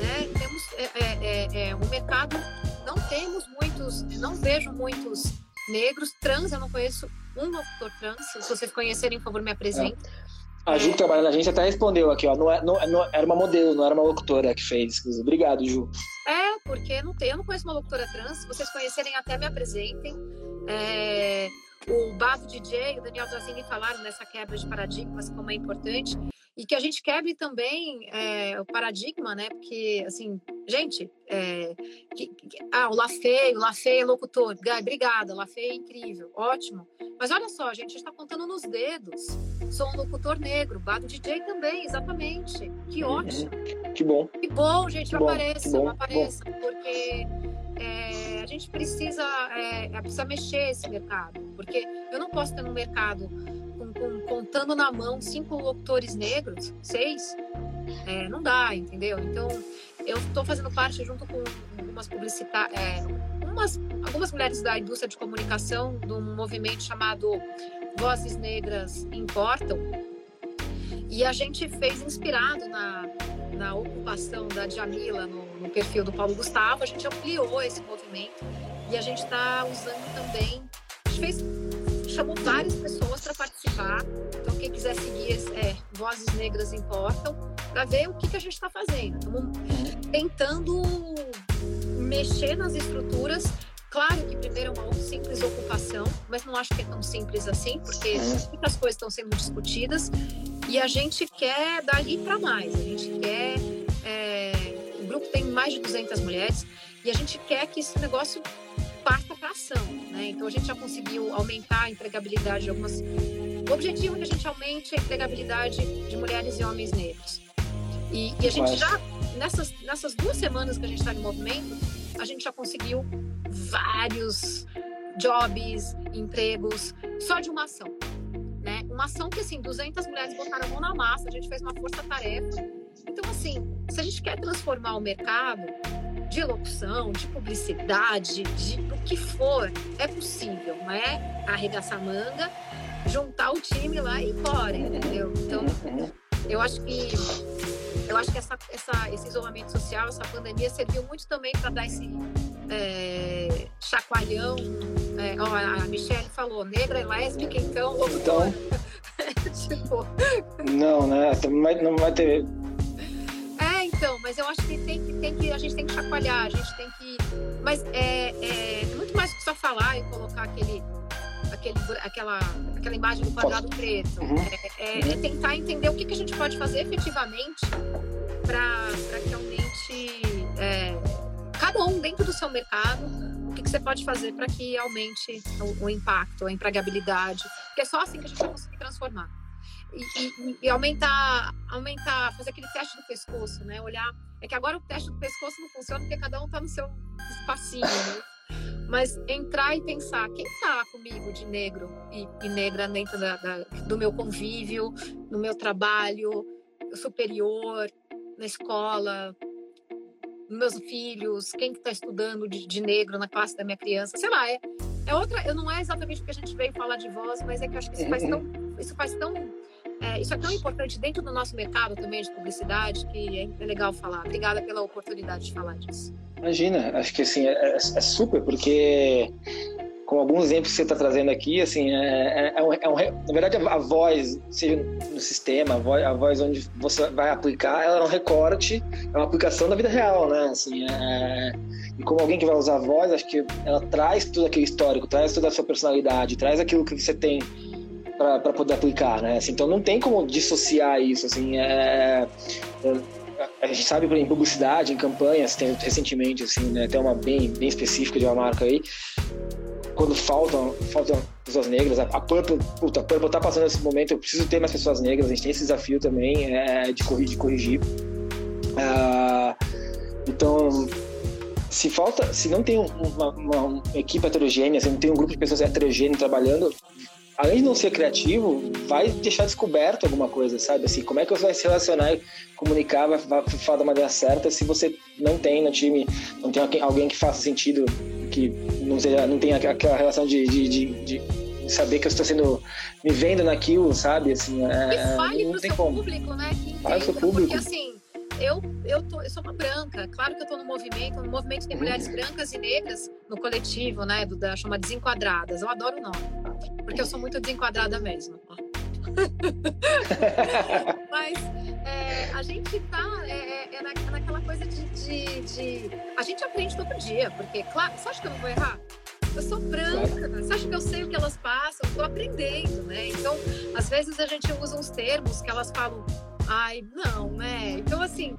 Né? Temos é, é, é, é, um mercado, não temos muitos, não vejo muitos negros trans, eu não conheço um locutor trans. Se vocês conhecerem, por favor, me apresentem. A Ju que trabalha na agência até respondeu aqui, ó. Não, é, não, não, era uma modelo, não era uma locutora que fez. Obrigado, Ju. É, porque não tem, eu não conheço uma locutora trans. Se vocês conhecerem, até me apresentem. É, o Bado DJ e o Daniel Drazini falaram nessa quebra de paradigmas, como é importante e que a gente quebre também é, o paradigma, né? Porque, assim, gente, é, que, que, ah, o Lafay, o Lafay é locutor, obrigada, Lafay é incrível, ótimo. Mas olha só, a gente está contando nos dedos. Sou um locutor negro, Bado DJ também, exatamente. Que uhum. ótimo. Que bom. Que bom, gente, que apareça, bom, apareça, bom. porque é, a gente precisa, precisa mexer esse mercado, porque eu não posso ter no mercado com, contando na mão cinco locutores negros, seis, é, não dá, entendeu? Então, eu estou fazendo parte junto com algumas publicitárias, é, umas, algumas mulheres da indústria de comunicação de um movimento chamado Vozes Negras Importam. E a gente fez inspirado na, na ocupação da Jamila no, no perfil do Paulo Gustavo, a gente ampliou esse movimento e a gente está usando também. A gente fez chamou várias pessoas para participar. Então, quem quiser seguir é, Vozes Negras Importam, para ver o que, que a gente está fazendo. Estamos tentando mexer nas estruturas. Claro que primeiro é uma simples ocupação, mas não acho que é tão simples assim, porque muitas coisas estão sendo discutidas e a gente quer dali para mais. A gente quer. É, o grupo tem mais de 200 mulheres e a gente quer que esse negócio ação. Né? Então a gente já conseguiu aumentar a empregabilidade de algumas. O objetivo é que a gente aumente a empregabilidade de mulheres e homens negros. E, e a gente já, nessas, nessas duas semanas que a gente está em movimento, a gente já conseguiu vários jobs, empregos, só de uma ação. Né? Uma ação que, assim, 200 mulheres botaram a mão na massa, a gente fez uma força-tarefa. Então, assim, se a gente quer transformar o mercado, de locução, de publicidade, de o que for, é possível, não é arregaçar manga, juntar o time lá e ir embora, entendeu? Então, eu acho que eu acho que essa, essa, esse isolamento social, essa pandemia serviu muito também para dar esse é, chacoalhão. É, ó, a Michelle falou, negra e lésbica, então. Então, tipo... Não, né? Não vai ter mas eu acho que tem que, tem que a gente tem que chacoalhar, a gente tem que. Mas é, é, é muito mais que só falar e colocar aquele, aquele, aquela, aquela imagem do quadrado preto. Uhum. É, é, é, tentar entender o que, que a gente pode fazer efetivamente para que aumente é, cada um dentro do seu mercado. O que, que você pode fazer para que aumente o, o impacto, a empregabilidade? Porque é só assim que a gente vai conseguir transformar e, e, aumentar, aumentar, fazer aquele teste do pescoço, né? Olhar. É que agora o teste do pescoço não funciona porque cada um tá no seu espacinho, né? Mas entrar e pensar, quem tá comigo de negro e, e negra dentro da, da, do meu convívio, no meu trabalho superior, na escola, meus filhos, quem que está estudando de, de, negro na classe da minha criança, sei lá, é, é outra, eu não é exatamente porque a gente veio falar de voz, mas é que eu acho que isso faz tão, isso faz tão é, isso é tão importante dentro do nosso mercado também de publicidade que é, é legal falar. Obrigada pela oportunidade de falar disso. Imagina, acho que assim é, é, é super porque com alguns exemplos que você está trazendo aqui, assim, é, é, é, um, é, um, na verdade a, a, voz, seja no sistema, a voz, a voz, onde você vai aplicar, ela é um recorte, é uma aplicação da vida real, né? Assim, é, e como alguém que vai usar a voz, acho que ela traz tudo aquele histórico, traz toda a sua personalidade, traz aquilo que você tem para poder aplicar, né? Assim, então não tem como dissociar isso, assim, é, é a gente sabe em publicidade, em campanhas, tem recentemente, assim, né, até uma bem, bem específica de uma marca aí, quando faltam, faltam pessoas negras, a, Purple, puta, a Purple tá passando esse momento, eu preciso ter mais pessoas negras, a gente tem esse desafio também é, de, corrigir, de corrigir. Uh, então, se falta, se não tem uma, uma, uma, equipe heterogênea, se não tem um grupo de pessoas heterogêneas trabalhando, além de não ser criativo, vai deixar descoberto alguma coisa, sabe? Assim, como é que você vai se relacionar e comunicar, vai, vai falar da maneira certa se você não tem no time, não tem alguém que faça sentido, que não, seja, não tem aquela relação de, de, de, de saber que eu estou sendo me vendo naquilo, sabe? Assim, é, e fale não pro tem seu como. público, né? Que fale pro seu público. Porque assim, eu, eu, tô, eu sou uma branca, claro que eu estou no movimento, no movimento tem mulheres brancas e negras no coletivo, né, do, da chama Desenquadradas, eu adoro o nome, porque eu sou muito desenquadrada mesmo. Mas é, a gente tá é, é, é, é naquela coisa de, de, de, A gente aprende todo dia, porque, claro, você acha que eu não vou errar? Eu sou branca, você acha que eu sei o que elas passam? Tô aprendendo, né? Então, às vezes a gente usa uns termos que elas falam, Ai, não, né? Então, assim,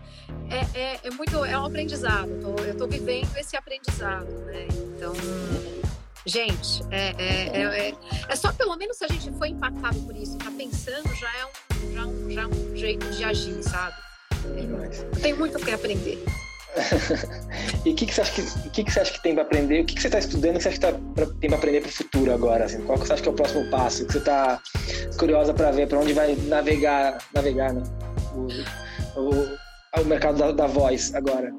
é, é, é muito. É um aprendizado. Eu tô, eu tô vivendo esse aprendizado, né? Então, gente, é, é, é, é, é só pelo menos se a gente foi impactado por isso, tá pensando, já é um, já um, já um jeito de agir, sabe? Tem muito o que aprender. E o que, que, você acha que, que, que você acha que tem para aprender? O que, que você está estudando que você acha que tá pra, tem para aprender para o futuro agora? Assim? Qual que você acha que é o próximo passo? Que você está curiosa para ver para onde vai navegar, navegar né? o, o, o mercado da, da voz agora?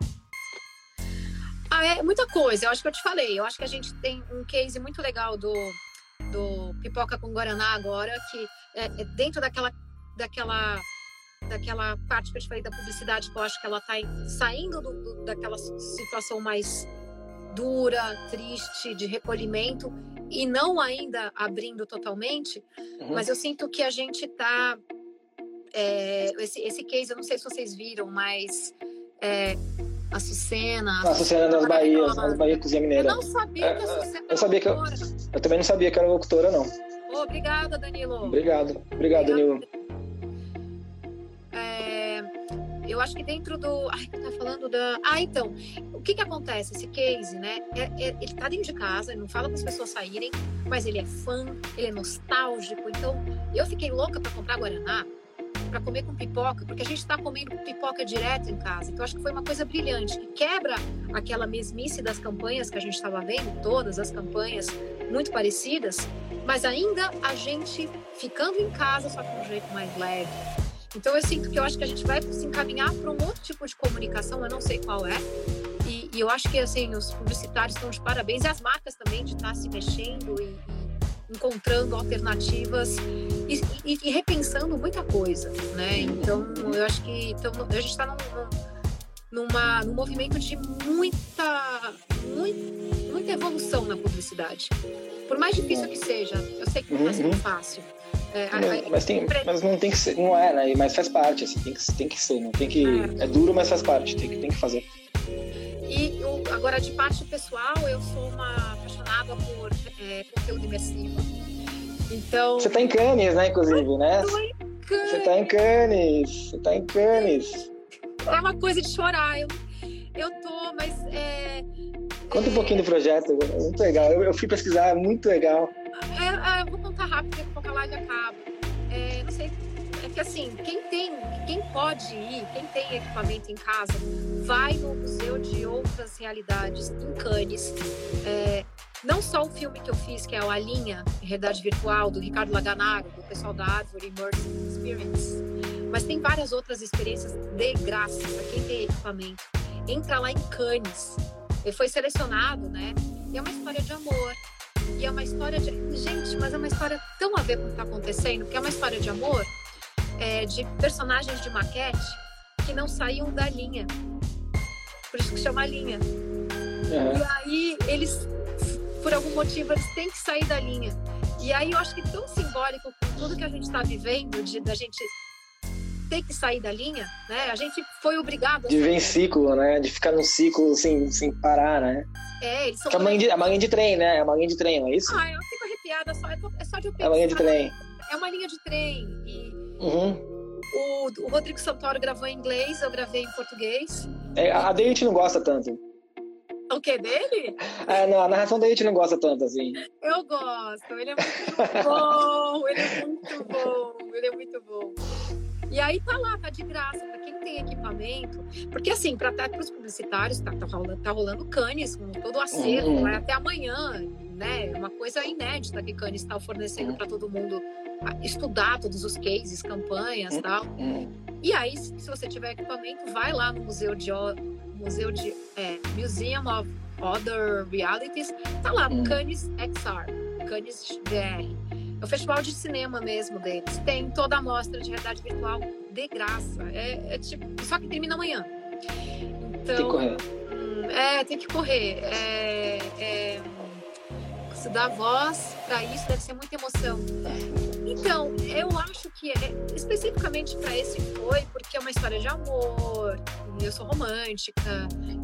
Ah, é muita coisa. Eu acho que eu te falei. Eu acho que a gente tem um case muito legal do, do Pipoca com Guaraná agora, que é, é dentro daquela, daquela daquela parte que eu te falei da publicidade, que eu acho que ela está saindo do, do, daquela situação mais dura, triste, de recolhimento, e não ainda abrindo totalmente, uhum. mas eu sinto que a gente está. É, esse, esse case, eu não sei se vocês viram, mas é, a Sucena. A Sucena das Bahias, nas Bahia Cozinha Mineira. Eu não sabia que a é, Sucena eu sabia que eu, eu também não sabia que era locutora, não. Oh, obrigada, Danilo. Obrigado, obrigado, Danilo. Eu acho que dentro do. Ai, tá falando da. Ah, então. O que que acontece? Esse case, né? É, é, ele tá dentro de casa, ele não fala para as pessoas saírem, mas ele é fã, ele é nostálgico. Então, eu fiquei louca para comprar Guaraná para comer com pipoca, porque a gente está comendo pipoca direto em casa. Então, acho que foi uma coisa brilhante, que quebra aquela mesmice das campanhas que a gente estava vendo, todas as campanhas muito parecidas, mas ainda a gente ficando em casa, só de um jeito mais leve, então eu sinto que eu acho que a gente vai se encaminhar para um outro tipo de comunicação, eu não sei qual é. E, e eu acho que assim os publicitários estão de parabéns e as marcas também de estar tá se mexendo e, e encontrando alternativas e, e, repensando muita coisa, né? Então eu acho que então, a gente está num, numa, num movimento de muita, muita, muita evolução na publicidade. Por mais difícil que seja, eu sei que não vai ser uhum. fácil. É, mas, tem, mas não tem que ser, não é, né? Mas faz parte, assim, tem que, tem que ser, não tem que. É, duro, mas faz parte, tem que, tem que fazer. E eu, agora, de parte pessoal, eu sou uma apaixonada por é, conteúdo imersivo. Então. Você tá em Cannes, né, inclusive, né? Você tá em Cannes, você tá em Cannes. É uma coisa de chorar. Eu, eu tô, mas. É, Conta um pouquinho do projeto, é muito legal. Eu, eu fui pesquisar, é muito legal. É, é, vou contar rápido, porque a live acaba. É, não sei, é que assim, quem tem, quem pode ir, quem tem equipamento em casa, vai no Museu de Outras Realidades em Cannes. É, não só o filme que eu fiz, que é o A Linha, em realidade virtual, do Ricardo Laganaro, do pessoal da Árvore Immersive Experience, mas tem várias outras experiências de graça para quem tem equipamento. Entra lá em Cannes. Ele foi selecionado, né? E é uma história de amor, e é uma história de. Gente, mas é uma história tão a ver com o que está acontecendo, que é uma história de amor, é, de personagens de maquete que não saíam da linha. Por isso que chama linha. E aí eles por algum motivo eles têm que sair da linha. E aí eu acho que tão simbólico com tudo que a gente está vivendo, de da gente ter que sair da linha, né? A gente foi obrigado a De em ciclo, né? De ficar num ciclo sem, sem parar, né? É, eles são. É uma linha de, é uma linha de trem, né? É uma linha de trem, não é isso? Ah, eu fico arrepiada só, é só de eu pensar. É uma linha de trem. É uma linha de trem. E Uhum. o, o Rodrigo Santoro gravou em inglês, eu gravei em português. É, a dele a gente não gosta tanto. O que dele? É, não, a narração dele a gente não gosta tanto, assim. Eu gosto, ele é muito bom, ele é muito bom, ele é muito bom. E aí tá lá, tá de graça, para quem tem equipamento. Porque assim, para os publicitários, tá, tá, rolando, tá rolando Cannes com todo o acervo, Uhum. vai até amanhã, né? É Uma coisa inédita que Cannes está fornecendo Uhum. para todo mundo ah, estudar todos os cases, campanhas e Uhum. tal. E aí, se você tiver equipamento, vai lá no museu de museu de é, Museum of Other Realities, tá lá, Hum. Cannes XR, Cannes BR. É o festival de cinema mesmo deles. Tem toda a mostra de realidade virtual de graça. É, é tipo, só que termina amanhã. Então, Tem que correr. hum, é, tem que correr. É, é, se dar voz para isso deve ser muita emoção. Então, eu acho que é, especificamente para esse foi porque é uma história de amor. e Eu sou romântica.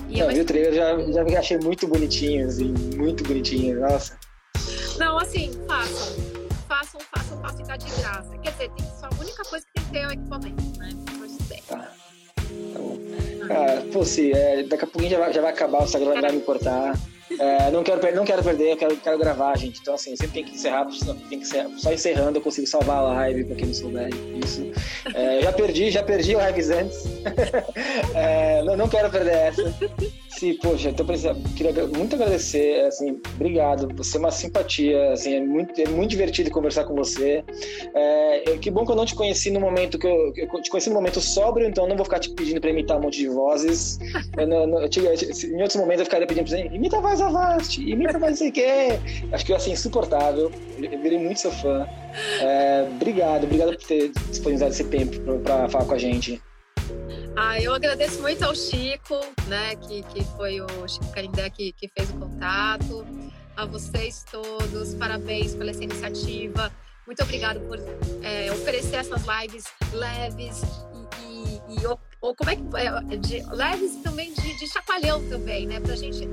E é Não, uma vi o trailer, já, já achei muito bonitinho, assim, muito bonitinho. Nossa. Não, assim, façam. E tá de graça. Quer dizer, tem só a única coisa que tem que ter é o equipamento, né? Mas tudo bem. Tá. Tá bom. Cara, pô, se, é, daqui a pouquinho já vai, já vai acabar, o Instagram vai me cortar. É, não, quero, não quero perder, eu quero, quero gravar, gente. Então, assim, sempre tem que encerrar, tem que encerrar. Só encerrando eu consigo salvar a live, pra quem não souber isso. É, já perdi, já perdi o lives antes. É, não, não quero perder essa. Se, poxa, então queria muito agradecer, assim, obrigado. Você é uma simpatia, assim, é muito, é muito divertido conversar com você. É, que bom que eu não te conheci no momento que eu, eu te conheci no momento sóbrio, então não vou ficar te pedindo pra imitar um monte de vozes. Eu não- não- eu te- em outros momentos eu ficaria pedindo pra você, imita a voz da Vast, imita a voz sei. Acho que eu, assim, insuportável. Eu virei muito seu fã. É, obrigado, obrigado por ter disponibilizado esse tempo pra falar com a gente. Ah, eu agradeço muito ao Chico, né? Que, que foi o Chico Carindé que, que fez o contato. A vocês todos, parabéns pela essa iniciativa. Muito obrigado por é, oferecer essas lives leves e, e, e ou como é que é, de, leves também de, de chacoalhão também, né? Pra gente,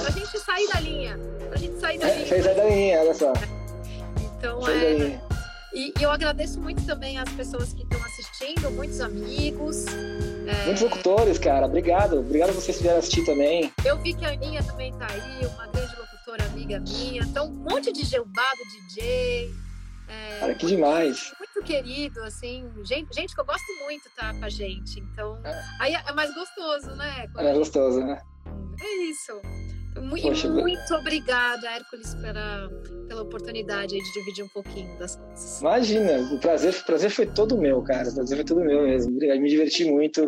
pra gente sair da linha. Pra gente sair da É, linha. fez a daninha, olha só. Então, é. E, e eu agradeço muito também as pessoas que estão assistindo, muitos amigos. É, Muitos locutores, cara. Obrigado. Obrigado a vocês que vieram assistir também. Eu vi que a Aninha também tá aí, uma grande locutora amiga minha. Então, um monte de gelbado DJ. é, Cara, que demais. muito querido, assim. Gente, gente que eu gosto muito tá com a gente. Então, É. aí é mais gostoso, né? Quando- É gostoso, né? É isso. Mu- E Poxa, muito obrigada, Hércules, pela, pela oportunidade de dividir um pouquinho das coisas. Imagina, o prazer, o prazer foi todo meu, cara. O prazer foi todo meu mesmo. Obrigado, me diverti muito.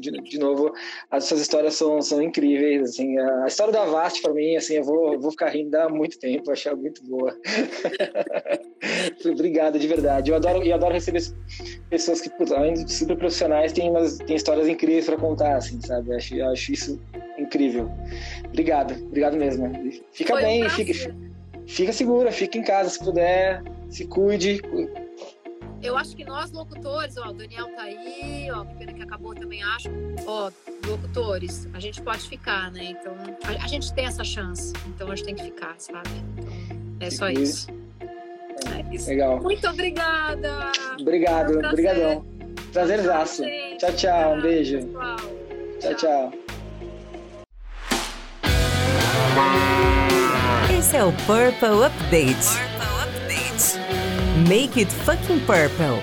De, de novo, as suas histórias são, são incríveis. Assim, a história da Vast, para mim, assim, eu vou, eu vou ficar rindo há muito tempo, achar muito boa. Obrigado, de verdade. Eu adoro, eu adoro receber pessoas que, putz, além de super profissionais, têm, umas, têm histórias incríveis para contar, assim, sabe? Eu acho, eu acho isso incrível. Obrigado, obrigado mesmo. Fica Foi bem, fica, fica segura, fica em casa se puder, se cuide. Eu acho que nós, locutores, ó, o Daniel tá aí, ó, que pena que acabou também, acho. Ó, locutores, a gente pode ficar, né? Então, a, a gente tem essa chance, então a gente tem que ficar, sabe? Então, é só isso. É isso. Legal. Muito obrigada! Obrigado, Foi um prazer. obrigadão. Prazerzaço. Tchau, tchau. Um beijo. Pessoal. Tchau, tchau. Esse é o Purple Update. Make it fucking purple.